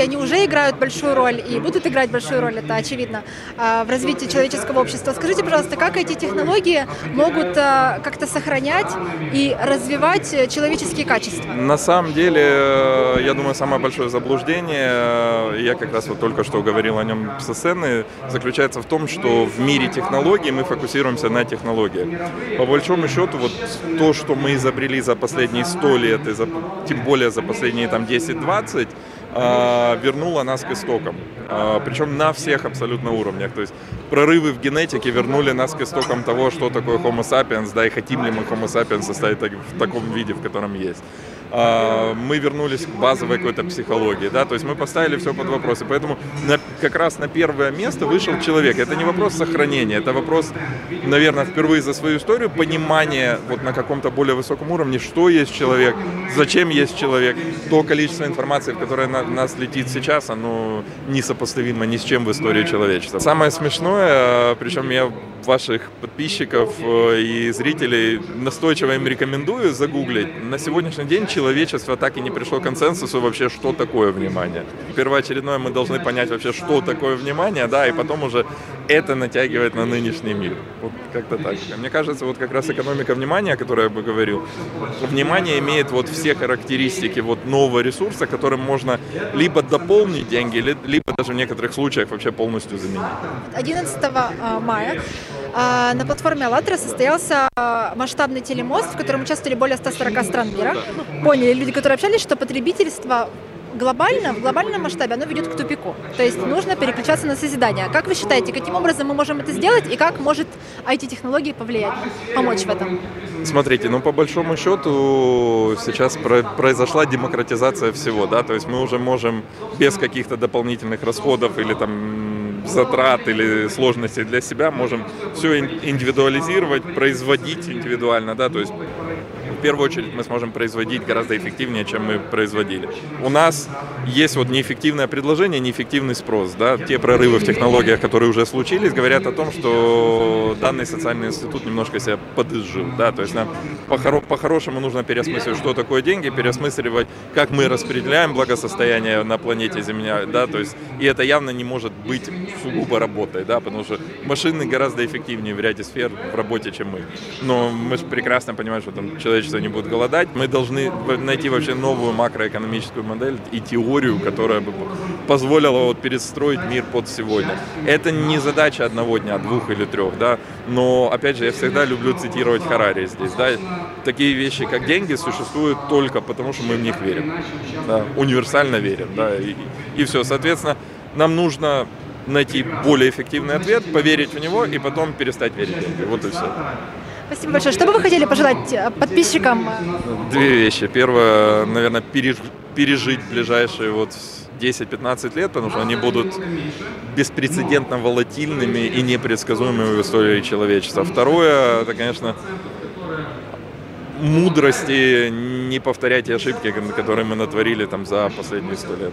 они уже играют большую роль и будут играть большую роль, это очевидно, а, в развитии человеческого общества. Скажите, пожалуйста, как эти технологии могут а, как-то сохранять и развивать человеческие качества? На самом деле, э, я думаю, самое большое заблуждение, э, я как раз вот только что говорил о нем со сцены, заключается в том, что в мире технологий мы фокусируемся на технологиях. По большому счету, вот то, что мы изобрели за последние 100 лет, и за, тем более за последние там 10-20, а, вернула нас к истокам. А, Причем на всех абсолютно уровнях. То есть прорывы в генетике вернули нас к истокам того, что такое Homo sapiens, да, и хотим ли мы Homo sapiens составить в таком виде, в котором есть. А, мы вернулись к базовой какой-то психологии, да, то есть мы поставили все под вопрос. И поэтому на, как раз на первое место вышел человек. Это не вопрос сохранения, это вопрос, наверное, впервые за свою историю понимания вот на каком-то более высоком уровне, что есть человек, зачем есть человек. То количество информации, которое на нас летит сейчас, оно несопоставимо ни с чем в истории человечества. Самое смешное, причем я ваших подписчиков э, и зрителей настойчиво им рекомендую загуглить. На сегодняшний день человечество так и не пришло к консенсусу вообще, что такое внимание. Первоочередное мы должны понять вообще, что такое внимание, да, и потом уже это натягивает на нынешний мир. Вот как-то так. Мне кажется, вот как раз экономика внимания, о которой я бы говорил, внимание имеет вот все характеристики вот нового ресурса, которым можно либо дополнить деньги, либо даже в некоторых случаях вообще полностью заменить. 11 а, мая а, на платформе «АЛЛАТРА» состоялся а, масштабный телемост, в котором участвовали более 140 стран мира. Поняли люди, которые общались, что потребительство глобально, в глобальном масштабе оно ведет к тупику. То есть нужно переключаться на созидание. Как вы считаете, каким образом мы можем это сделать и как может IT-технологии повлиять, помочь в этом? Смотрите, ну по большому счету сейчас произошла демократизация всего, да, то есть мы уже можем без каких-то дополнительных расходов или там затрат или сложностей для себя можем все индивидуализировать, производить индивидуально, да, то есть в первую очередь мы сможем производить гораздо эффективнее, чем мы производили. У нас есть вот неэффективное предложение, неэффективный спрос. Да? Те прорывы в технологиях, которые уже случились, говорят о том, что данный социальный институт немножко себя подызжил. Да? То есть нам по-хорошему нужно переосмысливать, что такое деньги, переосмысливать, как мы распределяем благосостояние на планете Земля. Да? То есть, и это явно не может быть сугубо работой, да? потому что машины гораздо эффективнее в ряде сфер в работе, чем мы. Но мы же прекрасно понимаем, что там человечество человечество не будет голодать. Мы должны найти вообще новую макроэкономическую модель и теорию, которая бы позволила вот перестроить мир под сегодня. Это не задача одного дня, двух или трех, да, но, опять же, я всегда люблю цитировать Харари здесь, да, такие вещи, как деньги, существуют только потому, что мы в них верим, да, универсально верим, да, и, и все, соответственно, нам нужно найти более эффективный ответ, поверить в него и потом перестать верить в деньги. Вот и все. Спасибо большое. Что бы вы хотели пожелать э, подписчикам? Две вещи. Первое, наверное, пережить ближайшие вот 10-15 лет, потому что они будут беспрецедентно волатильными и непредсказуемыми в истории человечества. Второе, это, конечно, мудрости не повторять ошибки, которые мы натворили там за последние сто лет.